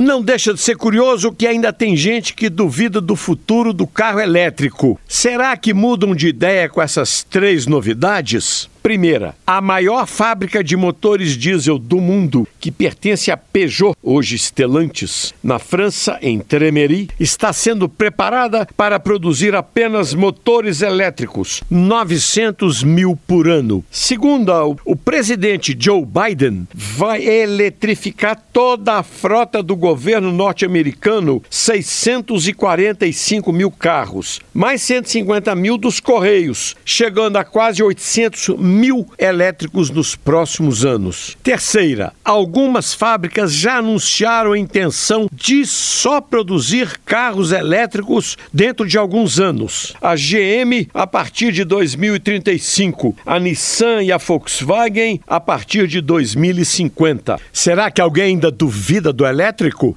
Não deixa de ser curioso que ainda tem gente que duvida do futuro do carro elétrico. Será que mudam de ideia com essas três novidades? Primeira, a maior fábrica de motores diesel do mundo, que pertence a Peugeot, hoje Stellantis, na França, em Tremery, está sendo preparada para produzir apenas motores elétricos, 900 mil por ano. Segunda, o presidente Joe Biden vai eletrificar toda a frota do governo norte-americano, 645 mil carros, mais 150 mil dos Correios, chegando a quase 800 mil elétricos nos próximos anos. Terceira, algumas fábricas já anunciaram a intenção de só produzir carros elétricos dentro de alguns anos. A GM a partir de 2035, a Nissan e a Volkswagen a partir de 2050. Será que alguém ainda duvida do elétrico?